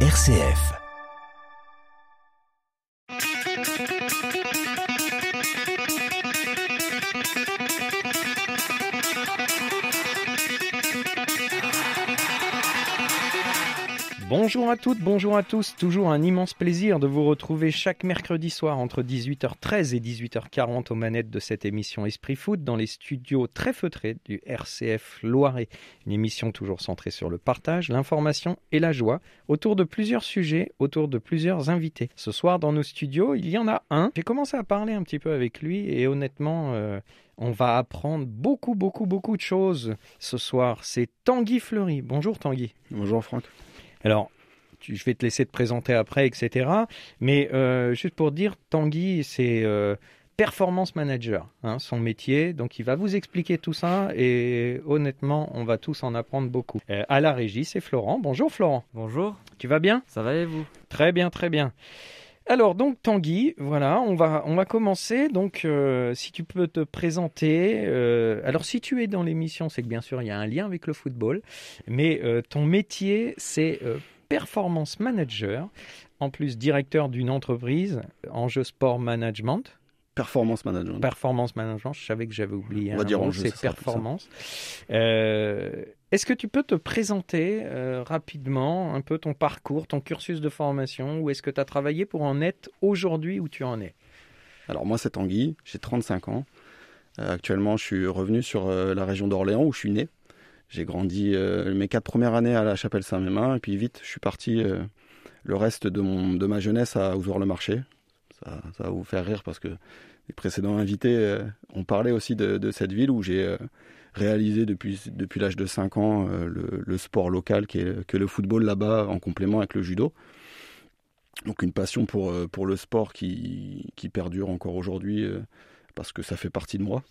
RCF. Bonjour à toutes, bonjour à tous. Toujours un immense plaisir de vous retrouver chaque mercredi soir entre 18h13 et 18h40 aux manettes de cette émission Esprit Foot dans les studios très feutrés du RCF Loiret. Une émission toujours centrée sur le partage, l'information et la joie autour de plusieurs sujets, autour de plusieurs invités. Ce soir dans nos studios, il y en a un. J'ai commencé à parler un petit peu avec lui et honnêtement, euh, on va apprendre beaucoup, beaucoup, beaucoup de choses ce soir. C'est Tanguy Fleury. Bonjour Tanguy. Bonjour Franck. Alors, tu- je vais te laisser te présenter après, etc. Mais euh, juste pour dire, Tanguy, c'est euh, performance manager, hein, son métier. Donc, il va vous expliquer tout ça et honnêtement, on va tous en apprendre beaucoup. Euh, à la régie, c'est Florent. Bonjour Florent. Bonjour, Tu vas bien? Ça va et vous? Très bien, très bien. Alors donc Tanguy, voilà, on va on va commencer. Donc euh, si tu peux te présenter. euh, alors si tu es dans l'émission, c'est que bien sûr il y a un lien avec le football, mais euh, ton métier c'est performance manager, en plus directeur d'une entreprise en jeu sport management, Performance management. performance management. Je savais que j'avais oublié. On va un dire c'est performance. Euh, Est-ce que tu peux te présenter euh, rapidement un peu ton parcours, ton cursus de formation Où est-ce que tu as travaillé pour en être aujourd'hui où tu en es? Alors moi c'est Tanguy, j'ai 35 ans. Euh, actuellement je suis revenu sur euh, la région d'Orléans où je suis né. J'ai grandi mes quatre premières années à la chapelle Saint-Mémin et puis vite je suis parti le reste de, ma jeunesse à Ouzouer-le-Marché. Ça, ça va vous faire rire parce que les précédents invités ont parlé aussi de, de cette ville où j'ai réalisé depuis, depuis l'âge de 5 ans euh, le, le sport local qui est, que le football là-bas en complément avec le judo. Donc une passion pour, euh, pour le sport qui, qui perdure encore aujourd'hui euh, parce que ça fait partie de moi.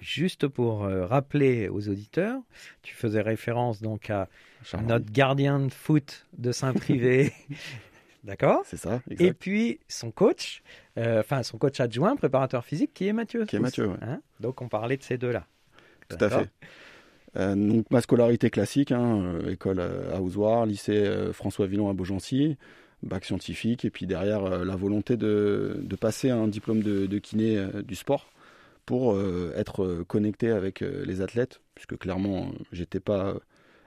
Juste pour rappeler aux auditeurs, tu faisais référence donc à Charles notre gardien de foot de Saint-Privé. D'accord? C'est ça, Et exact. puis son coach, euh, enfin son coach adjoint, préparateur physique, qui est Mathieu. Qui est Mathieu, ouais. Hein? Donc on parlait de ces deux-là. Tout à fait. Euh, donc ma scolarité classique, hein, euh, école euh, à Ozoir, lycée François Villon à Beaugency, bac scientifique, et puis derrière la volonté de, de passer un diplôme de, de kiné du sport pour être connecté avec les athlètes, puisque clairement j'étais pas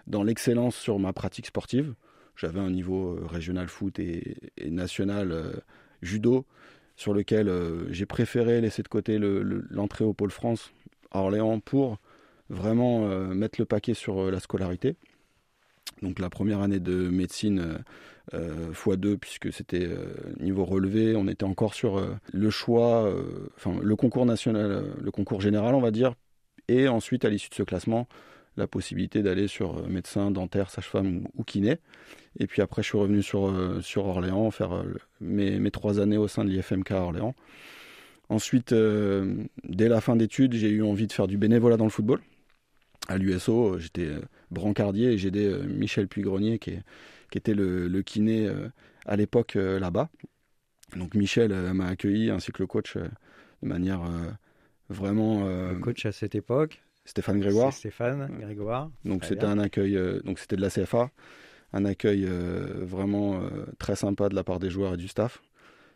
dans l'excellence sur ma pratique sportive. J'avais un niveau régional foot et, et national euh, judo, sur lequel euh, j'ai préféré laisser de côté le- le- l'entrée au pôle France à Orléans pour vraiment euh, mettre le paquet sur euh, la scolarité. Donc la première année de médecine euh, x2 puisque c'était euh, niveau relevé, on était encore sur euh, le choix, euh, enfin le concours national, euh, le concours général on va dire, et ensuite à l'issue de ce classement la possibilité d'aller sur euh, médecin, dentaire, sage-femme ou, kiné. Et puis après je suis revenu sur, euh, sur Orléans, faire euh, mes, mes trois années au sein de l'IFMK à Orléans. Ensuite, euh, dès la fin d'études, j'ai eu envie de faire du bénévolat dans le football. À l'USO, j'étais euh, brancardier et j'ai aidé euh, Michel Puy-Grenier, qui, est- qui était le, le kiné euh, à l'époque là-bas. Donc Michel m'a accueilli, ainsi que le coach, de manière vraiment... Le coach à cette époque, Stéphane Grégoire. Stéphane Grégoire. Donc c'était un accueil, donc c'était de la CFA, un accueil vraiment très sympa de la part des joueurs et du staff,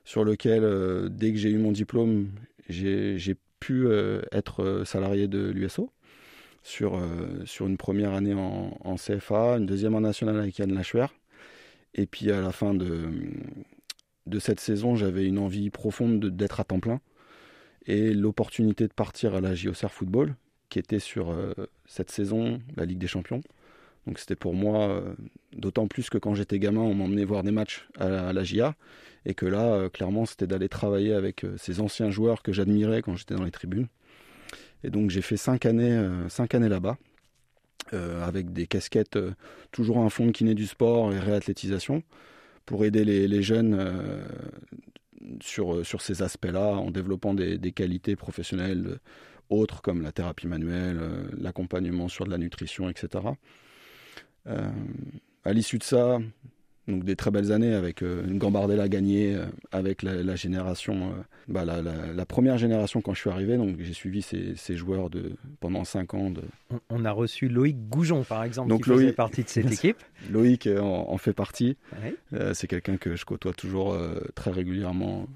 sur lequel dès que j'ai eu mon diplôme, j'ai pu être salarié de l'USO sur euh, sur une première année en, CFA, une deuxième en national avec Yann Lachuer, et puis à la fin de cette saison, j'avais une envie profonde de- d'être à temps plein et l'opportunité de partir à la JOCR Football qui était sur euh, cette saison, la Ligue des Champions. Donc c'était pour moi, euh, d'autant plus que quand j'étais gamin, on m'emmenait voir des matchs à la, à JA, et que là, clairement, c'était d'aller travailler avec ces anciens joueurs que j'admirais quand j'étais dans les tribunes. Et donc j'ai fait cinq années, euh, cinq années là-bas, euh, avec des casquettes, euh, toujours un fond de kiné du sport et réathlétisation, pour aider les, jeunes sur, sur ces aspects-là, en développant des, qualités professionnelles autres comme la thérapie manuelle, l'accompagnement sur de la nutrition, etc. Euh, à l'issue de ça, Donc des très belles années avec une Gambardella gagnée, avec la, génération, bah, la, première génération quand je suis arrivé. Donc j'ai suivi ces, joueurs de, pendant 5 ans. De... On, a reçu Loïc Goujon par exemple, donc, qui Loïc, faisait partie de cette équipe. Loïc en, fait partie. C'est quelqu'un que je côtoie toujours très régulièrement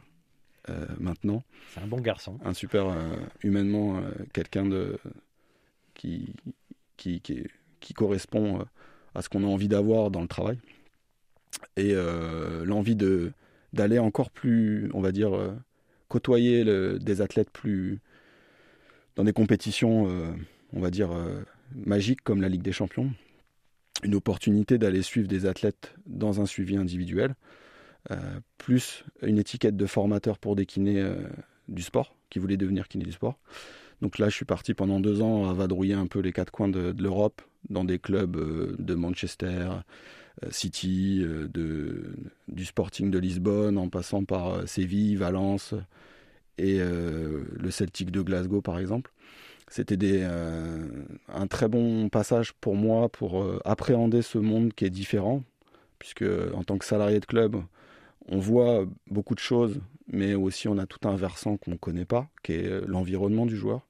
maintenant. C'est un bon garçon. Un super humainement, quelqu'un de qui, qui, qui, correspond euh, à ce qu'on a envie d'avoir dans le travail. Et euh, l'envie de, d'aller encore plus, on va dire, euh, côtoyer des athlètes plus dans des compétitions, on va dire, magiques comme la Ligue des Champions. Une opportunité d'aller suivre des athlètes dans un suivi individuel, plus une étiquette de formateur pour des kinés du sport, qui voulaient devenir kiné du sport. Donc là, je suis parti pendant deux ans à vadrouiller un peu les quatre coins de, l'Europe, dans des clubs euh, de Manchester, euh, City, euh, du Sporting de Lisbonne, en passant par Séville, Valence et le Celtic de Glasgow, par exemple. C'était un très bon passage pour moi pour appréhender ce monde qui est différent, puisque en tant que salarié de club, on voit beaucoup de choses, mais aussi on a tout un versant qu'on ne connaît pas, qui est l'environnement du joueur.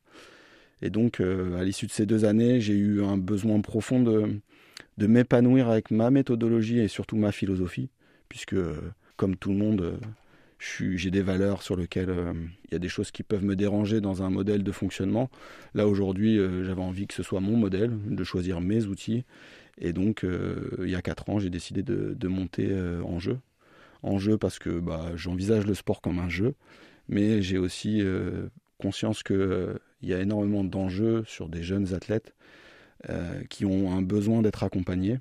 Et donc, euh, à l'issue de ces deux années, j'ai eu un besoin profond de, de m'épanouir avec ma méthodologie et surtout ma philosophie, puisque, comme tout le monde, euh, j'ai des valeurs sur lesquelles euh, il y a des choses qui peuvent me déranger dans un modèle de fonctionnement. Là, aujourd'hui, j'avais envie que ce soit mon modèle, de choisir mes outils. Et donc, il y a quatre ans, j'ai décidé de, monter en jeu. En jeu parce que bah, j'envisage le sport comme un jeu, mais j'ai aussi conscience que il y a énormément d'enjeux sur des jeunes athlètes euh, qui ont un besoin d'être accompagnés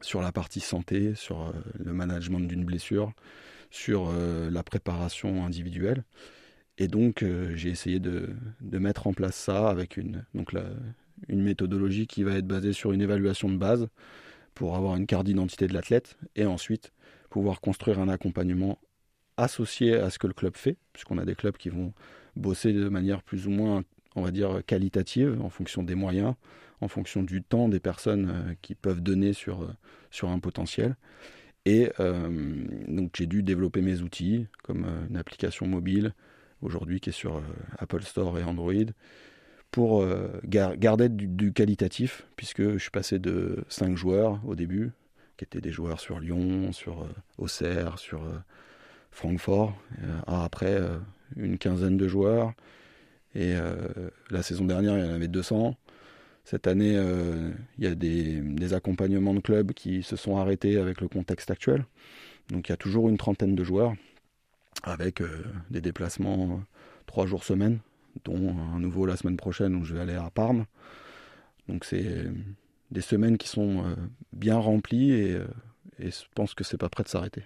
sur la partie santé, sur euh, le management d'une blessure, sur euh, la préparation individuelle. Et donc, j'ai essayé de, mettre en place ça avec une, donc une méthodologie qui va être basée sur une évaluation de base pour avoir une carte d'identité de l'athlète et ensuite pouvoir construire un accompagnement associé à ce que le club fait, puisqu'on a des clubs qui vont bosser de manière plus ou moins, on va dire, qualitative en fonction des moyens, en fonction du temps des personnes euh, qui peuvent donner sur, euh, un potentiel. Et euh, donc j'ai dû développer mes outils, comme une application mobile, aujourd'hui qui est sur Apple Store et Android, pour garder du, qualitatif, puisque je suis passé de 5 joueurs au début, qui étaient des joueurs sur Lyon, sur Auxerre, sur Francfort, à après une quinzaine de joueurs. Et euh, la saison dernière, il y en avait 200. Cette année, euh, il y a des, accompagnements de clubs qui se sont arrêtés avec le contexte actuel. Donc il y a toujours une trentaine de joueurs avec euh, des déplacements trois jours semaine, dont un nouveau la semaine prochaine où je vais aller à Parme. Donc c'est des semaines qui sont bien remplies et, je pense que c'est pas prêt de s'arrêter.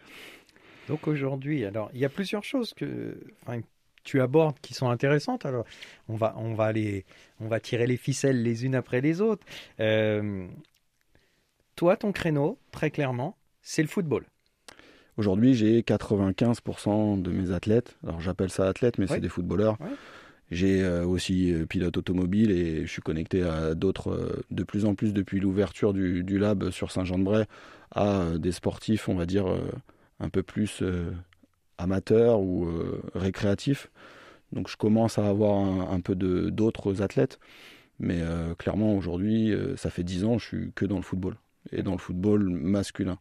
Donc aujourd'hui, alors il y a plusieurs choses que tu abordes qui sont intéressantes. Alors on va on va aller on va tirer les ficelles les unes après les autres. Euh, toi, ton créneau, très clairement, c'est le football. Aujourd'hui, j'ai 95% de mes athlètes. Alors j'appelle ça athlète, mais c'est des footballeurs. J'ai euh, aussi euh, pilote automobile et je suis connecté à d'autres, de plus en plus depuis l'ouverture du, du, lab sur Saint-Jean-de-Bray, à des sportifs, on va dire, un peu plus amateur ou euh, récréatif. Donc je commence à avoir un, peu d'autres athlètes. Mais euh, clairement, aujourd'hui, ça fait 10 ans, je suis que dans le football. Et dans le football masculin.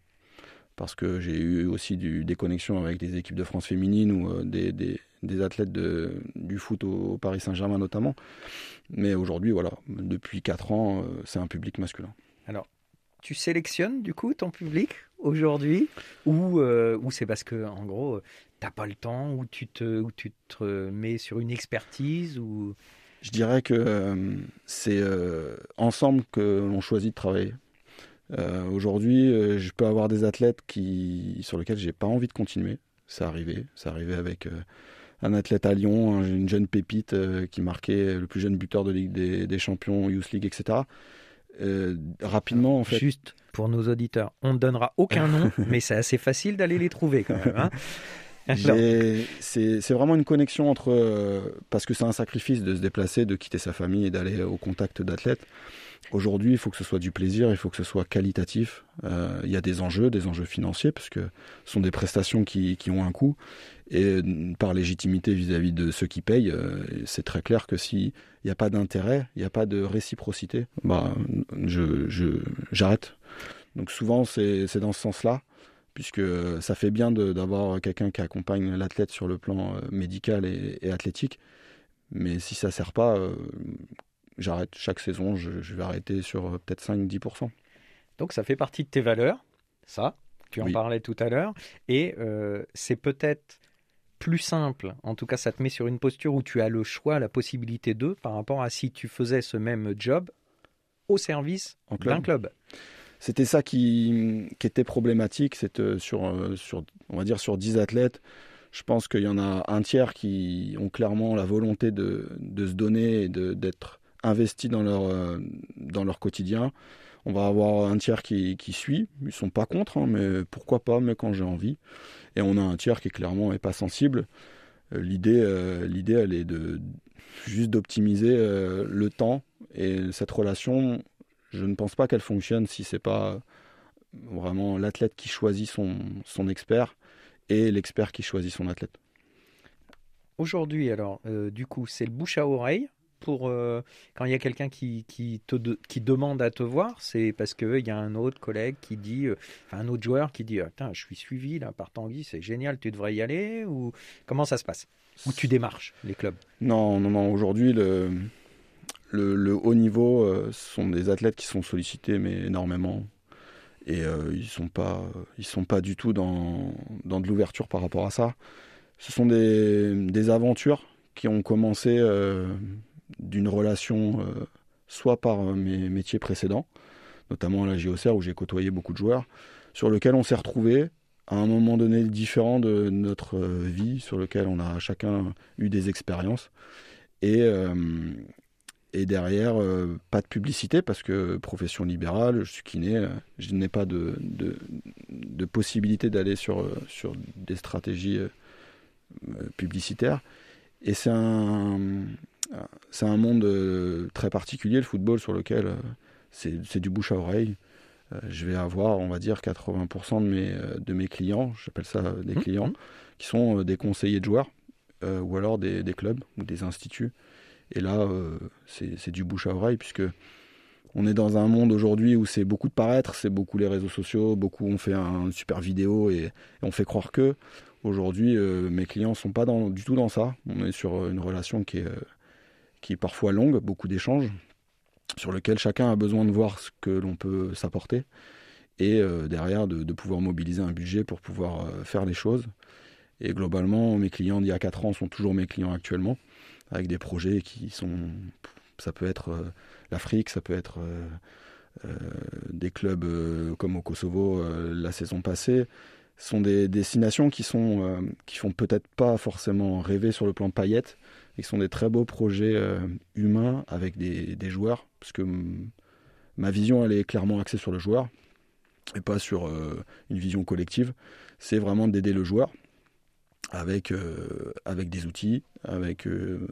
Parce que j'ai eu aussi des connexions avec des équipes de France féminines ou des, athlètes du foot au, Paris Saint-Germain notamment. Mais aujourd'hui, voilà, depuis 4 ans, c'est un public masculin. Tu sélectionnes du coup ton public aujourd'hui ou, euh, ou c'est parce que en gros t'as pas le temps ou tu te ou mets sur une expertise ou je dirais que euh, c'est euh, ensemble que l'on choisit de travailler. Aujourd'hui je peux avoir des athlètes qui sur lesquels j'ai pas envie de continuer. C'est arrivé c'est arrivé avec un athlète à Lyon une jeune pépite qui marquait le plus jeune buteur de Ligue des, des Champions Youth League etc euh, rapidement en fait. Juste pour nos auditeurs, on ne donnera aucun nom, mais c'est assez facile d'aller les trouver quand même. Hein. c'est vraiment une connexion entre euh, parce que c'est un sacrifice de se déplacer, de quitter sa famille et d'aller au contact d'athlètes. Aujourd'hui, il faut que ce soit du plaisir, il faut que ce soit qualitatif. Euh, il y a des enjeux, des enjeux financiers, parce que ce sont des prestations qui, ont un coût. Et par légitimité vis-à-vis de ceux qui payent, euh, c'est très clair que s'il n'y a pas d'intérêt, il n'y a pas de réciprocité, bah, je, j'arrête. Donc souvent, c'est, dans ce sens-là, puisque ça fait bien d'avoir quelqu'un qui accompagne l'athlète sur le plan euh, médical et, athlétique. Mais si ça ne sert pas, j'arrête chaque saison, je, vais arrêter sur euh, peut-être 5-10%. Donc ça fait partie de tes valeurs, ça, tu en parlais tout à l'heure, et euh, c'est peut-être plus simple, en tout cas ça te met sur une posture où tu as le choix, la possibilité de, par rapport à si tu faisais ce même job au service d'un club. C'était ça qui, qui, était problématique, c'est euh, sur, sur, on va dire sur 10 athlètes, je pense qu'il y en a un tiers qui ont clairement la volonté de, de se donner et d'être investis dans leur, euh, dans leur quotidien. On va avoir un tiers qui, qui suit, ils sont pas contre, hein, mais pourquoi pas, mais quand j'ai envie. Et on a un tiers qui clairement est pas sensible. Euh, l'idée, euh, l'idée, elle est de juste d'optimiser le temps et cette relation. Je ne pense pas qu'elle fonctionne si c'est pas vraiment l'athlète qui choisit son, son expert et l'expert qui choisit son athlète. Aujourd'hui, alors, du coup, c'est le bouche à oreille pour euh, quand il y a quelqu'un qui, qui, te qui demande à te voir C'est parce qu'il y a un autre collègue qui dit, euh, un autre joueur qui dit Attends, je suis suivi là, par Tanguy, c'est génial, tu devrais y aller Ou comment ça se passe? Ou tu démarches les clubs? Non, non. Aujourd'hui, le, le, haut niveau euh, sont des athlètes qui sont sollicités, mais énormément. Et ils sont pas, ils sont pas du tout dans, dans de l'ouverture par rapport à ça. Ce sont des, des aventures qui ont commencé d'une relation euh, soit par euh, mes métiers précédents, notamment à la JOCR où j'ai côtoyé beaucoup de joueurs, sur lequel on s'est retrouvé à un moment donné différent de notre euh, vie, sur lequel on a chacun eu des expériences. Et, et derrière, pas de publicité parce que profession libérale, je suis kiné, je n'ai pas de, de, de possibilité d'aller sur, sur des stratégies publicitaires. Et c'est un, c'est un monde euh, très particulier, le football, sur lequel euh, c'est du bouche à oreille. Euh, je vais avoir, on va dire, 80% de mes, de mes clients, j'appelle ça des mmh, clients, mmh. qui sont des conseillers de joueurs, ou alors des, des, clubs ou des instituts. Et là, c'est du bouche à oreille, puisque on est dans un monde aujourd'hui où c'est beaucoup de paraître, c'est beaucoup les réseaux sociaux, beaucoup on fait un, super vidéo et, on fait croire que. Aujourd'hui, mes clients sont pas dans, du tout dans ça. On est sur une relation qui est, qui est parfois longue, beaucoup d'échanges, sur lequel chacun a besoin de voir ce que l'on peut s'apporter, et euh, derrière de, pouvoir mobiliser un budget pour pouvoir euh, faire les choses. Et globalement, mes clients d'il y a 4 ans sont toujours mes clients actuellement, avec des projets qui sont... Ça peut être euh, l'Afrique, ça peut être des clubs comme au Kosovo la saison passée. Ce sont des destinations qui, sont, qui font peut-être pas forcément rêver sur le plan paillettes, qui sont des très beaux projets euh, humains avec des, joueurs, parce que ma vision, elle est clairement axée sur le joueur et pas sur euh, une vision collective. C'est vraiment d'aider le joueur avec, euh, avec des outils, avec une,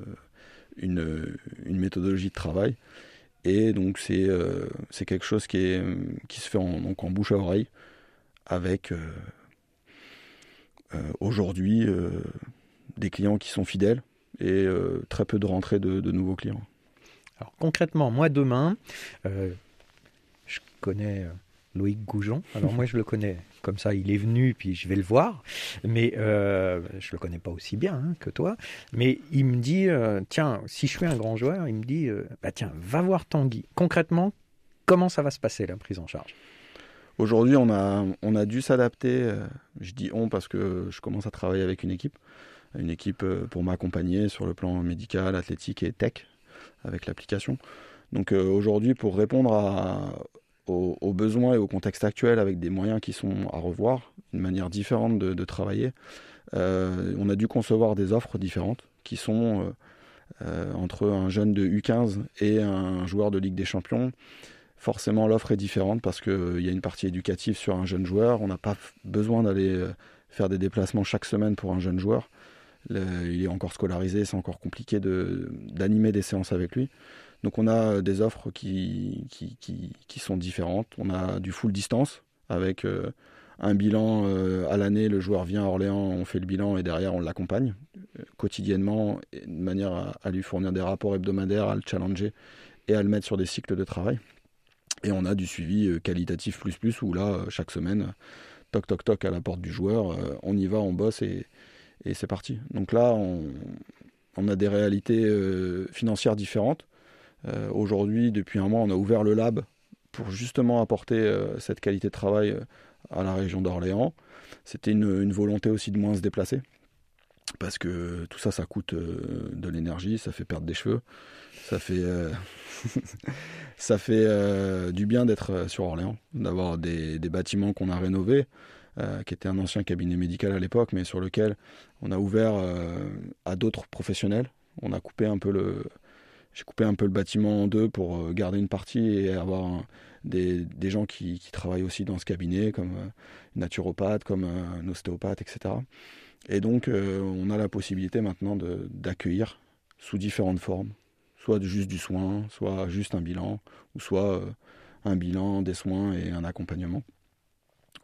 une, méthodologie de travail. Et donc c'est c'est quelque chose qui, est, qui se fait en, donc en bouche à oreille avec aujourd'hui des clients qui sont fidèles, et euh, très peu de rentrées de, nouveaux clients. Alors concrètement, moi demain, euh, je connais euh, Loïc Goujon. Alors moi je le connais comme ça, il est venu puis je vais le voir, mais euh, je le connais pas aussi bien hein, que toi. Mais il me dit tiens, si je suis un grand joueur, il me dit bah tiens, va voir Tanguy. Concrètement, comment ça va se passer la prise en charge? Aujourd'hui, on a on a dû s'adapter. je dis on parce que je commence à travailler avec une équipe une équipe euh, pour m'accompagner sur le plan médical, athlétique et tech avec l'application. Donc euh, aujourd'hui, pour répondre aux, besoins et au contexte actuel avec des moyens qui sont à revoir, une manière différente de, travailler, euh, on a dû concevoir des offres différentes qui sont entre un jeune de U15 et un joueur de Ligue des Champions. Forcément, l'offre est différente parce qu'il y a une partie éducative sur un jeune joueur. On n'a pas besoin d'aller faire des déplacements chaque semaine pour un jeune joueur il est encore scolarisé, c'est encore compliqué d'animer des séances avec lui. Donc on a des offres qui, qui, qui, sont différentes. On a du full distance avec un bilan à l'année, le joueur vient à Orléans, on fait le bilan et derrière on l'accompagne quotidiennement de manière à, à, lui fournir des rapports hebdomadaires, à le challenger et à le mettre sur des cycles de travail. Et on a du suivi euh, qualitatif plus plus où là, euh, chaque semaine, toc toc toc à la porte du joueur, euh, on y va, on bosse et, et c'est parti. Donc là, on, a des réalités financières différentes. Aujourd'hui, depuis un mois, on a ouvert le lab pour justement apporter cette qualité de travail à la région d'Orléans. C'était une, volonté aussi de moins se déplacer parce que tout ça, ça coûte de l'énergie, ça fait perdre des cheveux, ça fait ça fait euh, du bien d'être euh, sur Orléans, d'avoir des, bâtiments qu'on a rénovés, euh, qui était un ancien cabinet médical à l'époque, mais sur lequel on a ouvert à d'autres professionnels. On a coupé un peu le, j'ai coupé un peu le bâtiment en deux pour garder une partie et avoir des, gens qui, travaillent aussi dans ce cabinet, comme une naturopathe, comme un ostéopathe, etc. Et donc, on a la possibilité maintenant d'accueillir sous différentes formes soit juste du soin, soit juste un bilan, ou soit euh, un bilan, des soins et un accompagnement.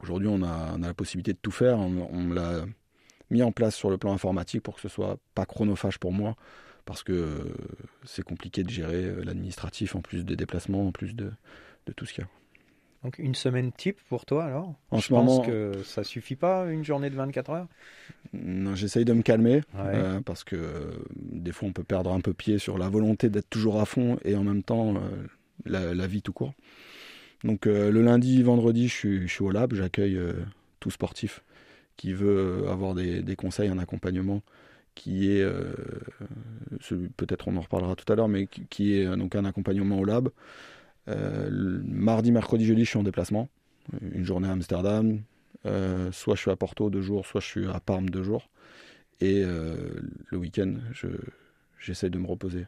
Aujourd'hui, on a, la possibilité de tout faire. On, l'a mis en place sur le plan informatique pour que ce soit pas chronophage pour moi, parce que euh, c'est compliqué de gérer euh, l'administratif en plus des déplacements, en plus de, de tout ce qu'il y a. Donc une semaine type pour toi alors? En Je ce pense moment, que ça suffit pas une journée de 24 heures? Non, j'essaye de me calmer euh, parce que euh, des fois on peut perdre un peu pied sur la volonté d'être toujours à fond et en même temps euh, la, vie tout court. Donc le lundi, vendredi, je suis, au lab, j'accueille tout sportif qui veut avoir des, conseils, un accompagnement qui est, peut-être on en reparlera tout à l'heure, mais qui, est donc un accompagnement au lab. Euh, mardi, mercredi, jeudi, je suis en déplacement. Une journée à Amsterdam. Euh, soit je suis à Porto deux jours, soit je suis à Parme deux jours. Et euh, le week-end, j'essaie de me reposer.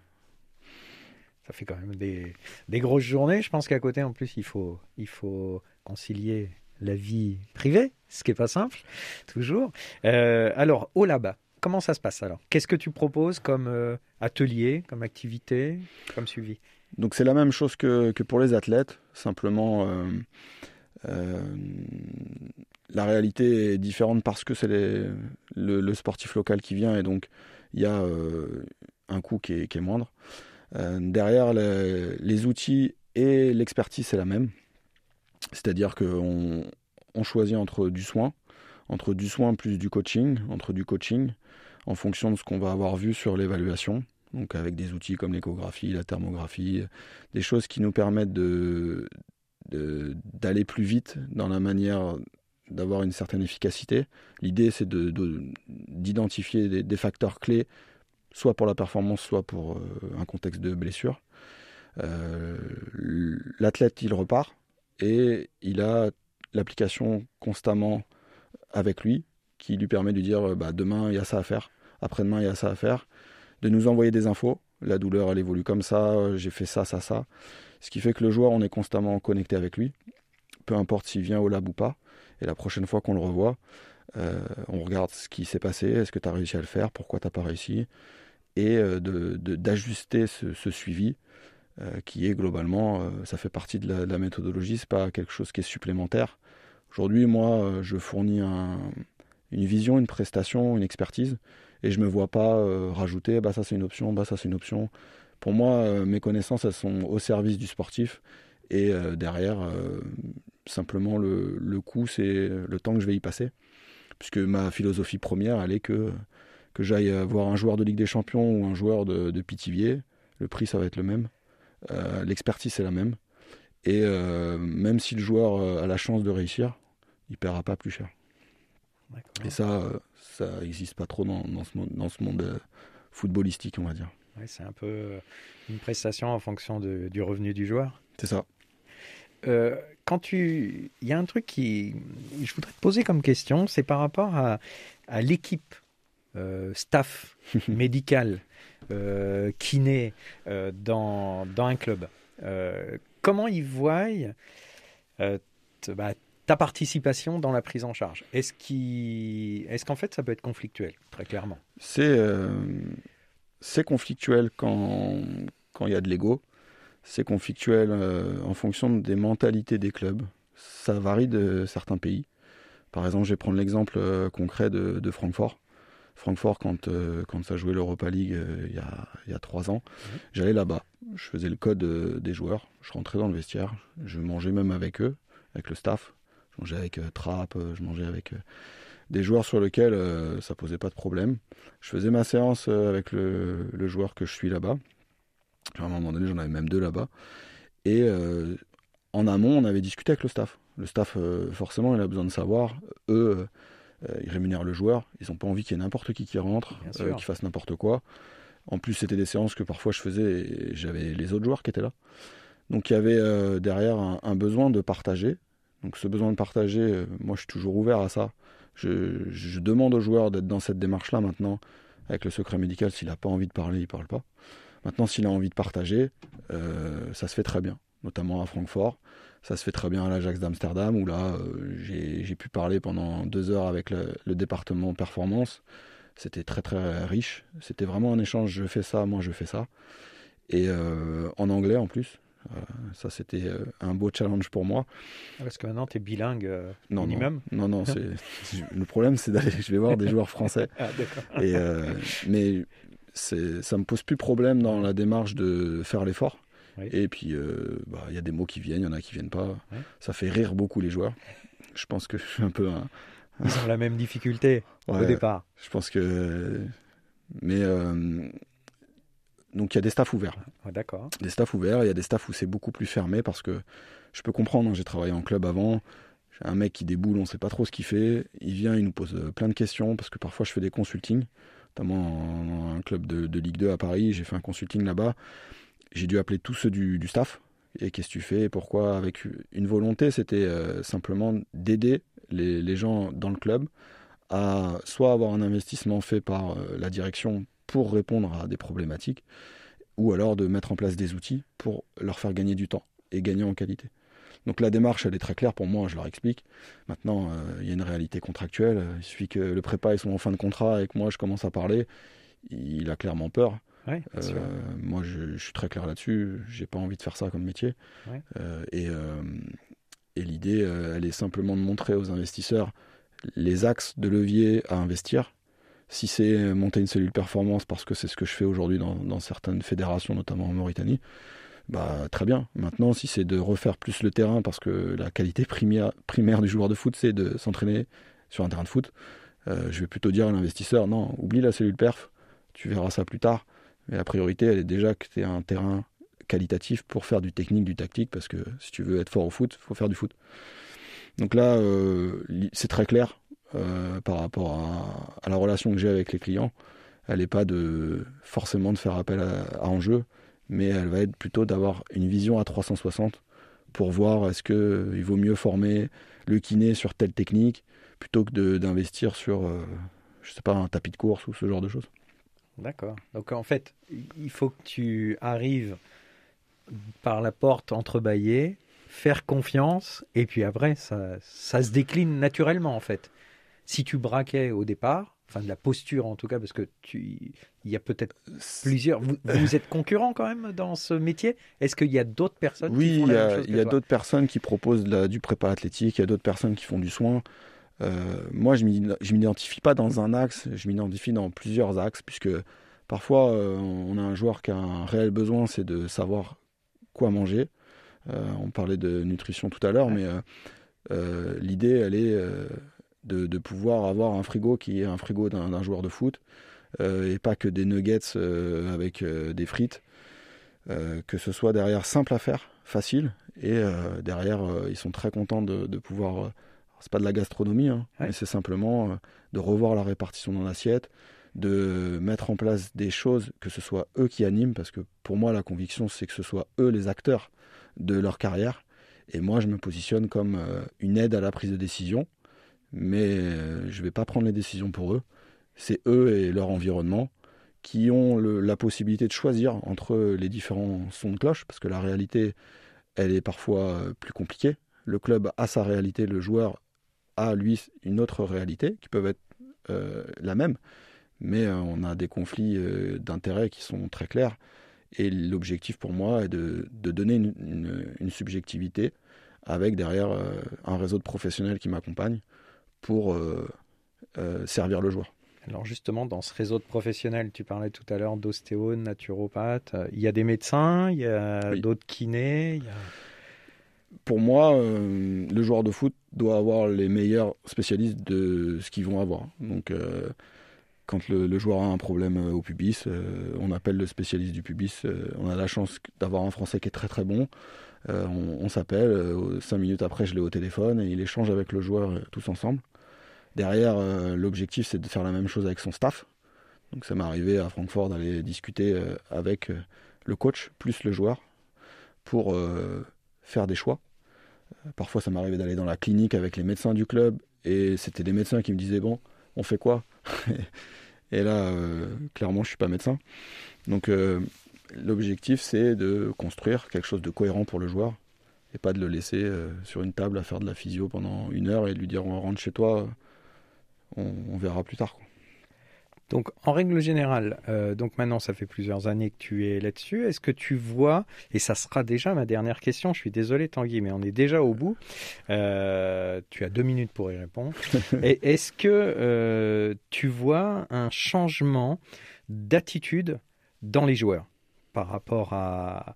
Ça fait quand même des, grosses journées. Je pense qu'à côté, en plus, il faut, il faut concilier la vie privée, ce qui n'est pas simple, toujours. alors, au là-bas, comment ça se passe alors? Qu'est-ce que tu proposes comme atelier, comme activité, comme suivi? Donc c'est la même chose que, pour les athlètes, simplement euh, euh, la réalité est différente parce que c'est le, sportif local qui vient et donc il y a euh, un coût qui est, moindre. Derrière, les, outils et l'expertise, c'est la même. C'est-à-dire qu'on on choisit entre du soin, entre du soin plus du coaching, entre du coaching, en fonction de ce qu'on va avoir vu sur l'évaluation donc avec des outils comme l'échographie, la thermographie, des choses qui nous permettent d'aller plus vite dans la manière d'avoir une certaine efficacité. L'idée, c'est de, d'identifier des, facteurs clés, soit pour la performance, soit pour euh, un contexte de blessure. Euh, l'athlète, il repart et il a l'application constamment avec lui qui lui permet de dire bah, demain, il y a ça à faire, après-demain, il y a ça à faire de nous envoyer des infos. La douleur, elle évolue comme ça, j'ai fait ça, ça, ça. Ce qui fait que le joueur, on est constamment connecté avec lui, peu importe s'il vient au lab ou pas. Et la prochaine fois qu'on le revoit, euh, on regarde ce qui s'est passé, est-ce que tu as réussi à le faire, pourquoi tu n'as pas réussi, et euh, d'ajuster ce, suivi euh, qui est globalement, ça fait partie de la, méthodologie, c'est pas quelque chose qui est supplémentaire. Aujourd'hui, moi, je fournis une vision, une prestation, une expertise et je me vois pas euh, rajouter bah ça c'est une option, bah ça c'est une option. Pour moi, euh, mes connaissances elles sont au service du sportif et euh, derrière simplement le, le coût c'est le temps que je vais y passer puisque ma philosophie première elle est que que j'aille voir un joueur de Ligue des Champions ou un joueur de, de Pithiviers, le prix ça va être le même, l'expertise c'est la même et même si le joueur a la chance de réussir, il paiera pas plus cher. Et ça, ça n'existe pas trop dans, ce, dans ce monde euh, footballistique, on va dire. c'est un peu euh, une prestation en fonction du revenu du joueur. C'est ça. Euh, quand tu, il y a un truc qui, je voudrais te poser comme question, c'est par rapport à, à l'équipe, staff médical, kiné dans, dans un club. comment ils voient bah, ta participation dans la prise en charge? Est-ce est qu'en fait ça peut être conflictuel, très clairement? C'est euh, conflictuel quand quand il y a de l'ego. c'est conflictuel en fonction des mentalités des clubs. Ça varie de certains pays. Par exemple, je vais prendre l'exemple concret de, Francfort. Francfort, quand, quand ça jouait l'Europa League il, y a, il y a trois ans, mhm. j'allais là-bas. Je faisais le code des joueurs. Je rentrais dans le vestiaire. Je mangeais même avec eux, avec le staff. Je mangeais avec Trapp, je mangeais avec des joueurs sur lesquels euh, ça posait pas de problème. Je faisais ma séance euh, avec le, joueur que je suis là-bas. À un moment donné, j'en avais même deux là-bas. Et euh, en amont, on avait discuté avec le staff. Le staff, forcément, il a besoin de savoir. Eux, ils rémunèrent le joueur. Ils n'ont pas envie qu'il y ait n'importe qui qui rentre, qui fasse n'importe quoi. En plus, c'était des séances que parfois je faisais et j'avais les autres joueurs qui étaient là. Donc il y avait derrière un, besoin de partager. Donc ce besoin de partager, moi je suis toujours ouvert à ça. Je, demande aux joueurs d'être dans cette démarche-là maintenant. Avec le secret médical, s'il n'a pas envie de parler, il ne parle pas. Maintenant, s'il a envie de partager, euh, ça se fait très bien, notamment à Francfort. Ça se fait très bien à l'Ajax d'Amsterdam, où là, euh, j'ai pu parler pendant deux heures avec le, département performance. C'était très très riche. C'était vraiment un échange, je fais ça, moi je fais ça. Et euh, en anglais en plus. Euh, ça, c'était un beau challenge pour moi. Parce que maintenant, tu es bilingue euh, non, minimum Non, non, c'est, le problème, c'est d'aller, je vais voir des joueurs français. ah, et, mais ça me pose plus problème dans la démarche de faire l'effort. Et puis, bah, il y a des mots qui viennent, il y en a qui viennent pas. Ça fait rire beaucoup les joueurs. Je pense que je suis un peu un. Ils ont la même difficulté au départ. Je pense que. Mais donc il y a des staffs ouverts. D'accord. Des staffs ouverts, il y a des staffs où c'est beaucoup plus fermé parce que je peux comprendre, hein, j'ai travaillé en club avant, j'ai un mec qui déboule, on ne sait pas trop ce qu'il fait, il vient, il nous pose euh, plein de questions parce que parfois je fais des consultings, notamment en un club de, Ligue 2 à Paris, j'ai fait un consulting là-bas, j'ai dû appeler tous ceux du, staff, et qu'est-ce que tu fais, pourquoi, avec une volonté, c'était euh, simplement d'aider les, gens dans le club à soit avoir un investissement fait par euh, la direction pour répondre à des problématiques, ou alors de mettre en place des outils pour leur faire gagner du temps et gagner en qualité. Donc la démarche, elle est très claire pour moi, je leur explique. Maintenant, euh, il y a une réalité contractuelle. Il suffit que le prépa soit en fin de contrat et que moi je commence à parler. Il a clairement peur. Euh, moi, je, suis très clair là-dessus. J'ai pas envie de faire ça comme métier. Euh, et, et l'idée, elle est simplement de montrer aux investisseurs les axes de levier à investir si c'est monter une cellule performance parce que c'est ce que je fais aujourd'hui dans, certaines fédérations, notamment en Mauritanie, bah très bien. Maintenant, si c'est de refaire plus le terrain parce que la qualité primaire, primaire du joueur de foot, c'est de s'entraîner sur un terrain de foot, euh, je vais plutôt dire à l'investisseur non, oublie la cellule perf, tu verras ça plus tard. Mais la priorité, elle est déjà que tu un terrain qualitatif pour faire du technique, du tactique, parce que si tu veux être fort au foot, il faut faire du foot. Donc là, euh, c'est très clair. Euh, par rapport à, la relation que j'ai avec les clients. Elle n'est pas de forcément de faire appel à, enjeu, mais elle va être plutôt d'avoir une vision à 360 pour voir est-ce qu'il vaut mieux former le kiné sur telle technique plutôt que d'investir sur, euh, je sais pas, un tapis de course ou ce genre de choses. D'accord. Donc en fait, il faut que tu arrives par la porte entrebâillée, faire confiance, et puis après, ça, ça se décline naturellement en fait si tu braquais au départ, enfin de la posture en tout cas, parce que tu, il y a peut-être plusieurs. Vous, êtes concurrent quand même dans ce métier. Est-ce qu'il y a d'autres personnes Oui, qui il y a, il y a d'autres personnes qui proposent du prépa athlétique. Il y a d'autres personnes qui font du soin. Euh, moi, je ne m'identifie pas dans un axe. Je m'identifie dans plusieurs axes, puisque parfois euh, on a un joueur qui a un réel besoin, c'est de savoir quoi manger. Euh, on parlait de nutrition tout à l'heure, mais l'idée, elle est de, pouvoir avoir un frigo qui est un frigo d'un joueur de foot et pas que des nuggets avec des frites. que ce soit derrière simple à faire, facile, et derrière ils sont très contents de, pouvoir. C'est pas de la gastronomie, hein, mais c'est simplement de revoir la répartition dans l'assiette, de mettre en place des choses, que ce soit eux qui animent, parce que pour moi la conviction c'est que ce soit eux les acteurs de leur carrière, et moi je me positionne comme une aide à la prise de décision, mais euh, je vais pas prendre les décisions pour eux. C'est eux et leur environnement qui ont la possibilité de choisir entre les différents sons de cloche, parce que la réalité, elle est parfois euh, plus compliquée. Le club a sa réalité, le joueur a, lui, une autre réalité, qui peuvent être euh, la même, mais on a des conflits d'intérêts qui sont très clairs. Et l'objectif pour moi est de, donner une, subjectivité avec derrière un réseau de professionnels qui m'accompagnent pour servir le joueur. Alors justement, dans ce réseau de professionnels, tu parlais tout à l'heure d'ostéo, naturopathe, il y a des médecins, il y a d'autres kinés. Pour moi, euh, le joueur de foot doit avoir les meilleurs spécialistes de ce qu'ils vont avoir. Donc, euh, quand le, joueur a un problème euh, au pubis, on appelle le spécialiste du pubis. on a la chance d'avoir un Français qui est très très bon. on, on s'appelle, cinq minutes après, je l'ai au téléphone et il échange avec le joueur tous ensemble. Derrière, euh, l'objectif, c'est de faire la même chose avec son staff. Donc ça m'est arrivé à Francfort d'aller discuter euh, avec euh, le coach plus le joueur pour faire des choix. Parfois, ça m'arrivait d'aller dans la clinique avec les médecins du club et c'était des médecins qui me disaient bon, on fait quoi? Et là, clairement, je suis pas médecin. Donc, l'objectif, c'est de construire quelque chose de cohérent pour le joueur et pas de le laisser sur une table à faire de la physio pendant une heure et de lui dire on rentre chez toi, on, verra plus tard. Donc, en règle générale, euh, donc maintenant, ça fait plusieurs années que tu es là-dessus. Est-ce que tu vois, et ça sera déjà ma dernière question, je suis désolé Tanguy, mais on est déjà au bout. Euh, tu as deux minutes pour y répondre. Est-ce que euh, tu vois un changement d'attitude dans les joueurs par rapport à,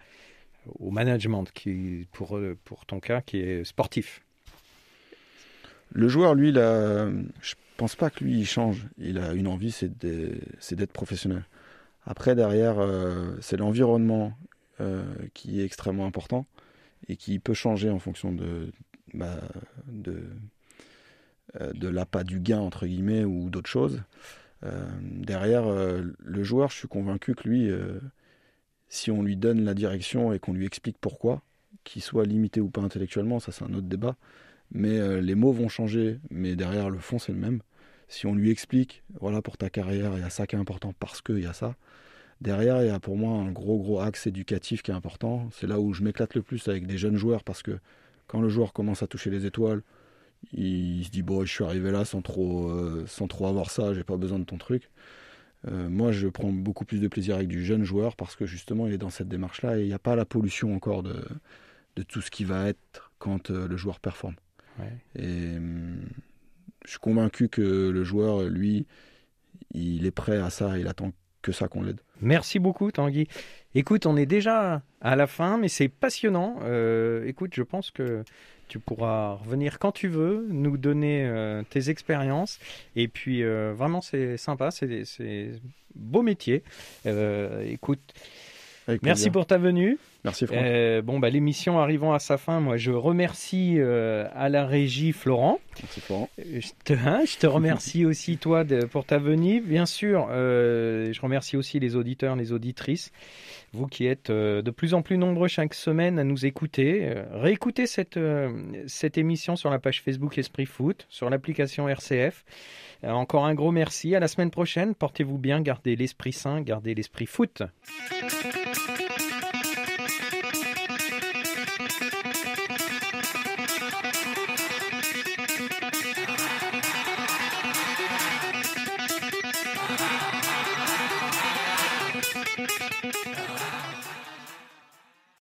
au management qui, pour, pour ton cas, qui est sportif? Le joueur, lui, là, je pense pas que lui, il change. Il a une envie, c'est d'être professionnel. Après, derrière, euh, c'est l'environnement euh, qui est extrêmement important et qui peut changer en fonction de, bah, euh, de l'appât du gain, entre guillemets, ou d'autres choses. derrière, le joueur, je suis convaincu que lui, si on lui donne la direction et qu'on lui explique pourquoi, qu'il soit limité ou pas intellectuellement, ça c'est un autre débat, mais les mots vont changer, mais derrière le fond c'est le même si on lui explique, voilà, pour ta carrière, il y a ça qui est important parce qu'il y a ça. Derrière, il y a pour moi un gros, gros axe éducatif qui est important. C'est là où je m'éclate le plus avec des jeunes joueurs parce que quand le joueur commence à toucher les étoiles, il, se dit, bon, je suis arrivé là sans trop, euh, sans trop avoir ça, j'ai pas besoin de ton truc. Euh, moi, je prends beaucoup plus de plaisir avec du jeune joueur parce que justement, il est dans cette démarche-là et il n'y a pas la pollution encore de, de tout ce qui va être quand euh, le joueur performe. Et hum, je suis convaincu que le joueur, lui, il est prêt à ça, il attend que ça qu'on l'aide. Merci beaucoup Tanguy. Écoute, on est déjà à la fin, mais c'est passionnant. Euh, écoute, je pense que tu pourras revenir quand tu veux, nous donner euh, tes expériences. Et puis, euh, vraiment, c'est sympa, c'est beau métier. écoute, merci pour ta venue. Merci Franck. Euh, bon, bah, l'émission arrivant à sa fin, moi je remercie euh, à la régie Florent. Merci Florent. Euh, je te, hein, je te remercie aussi toi de, pour ta venue. Bien sûr, je remercie aussi les auditeurs, les auditrices, vous qui êtes de plus en plus nombreux chaque semaine à nous écouter. réécoutez cette, cette émission sur la page Facebook Esprit Foot, sur l'application RCF. encore un gros merci. À la semaine prochaine. Portez-vous bien, gardez l'esprit sain, gardez l'esprit foot.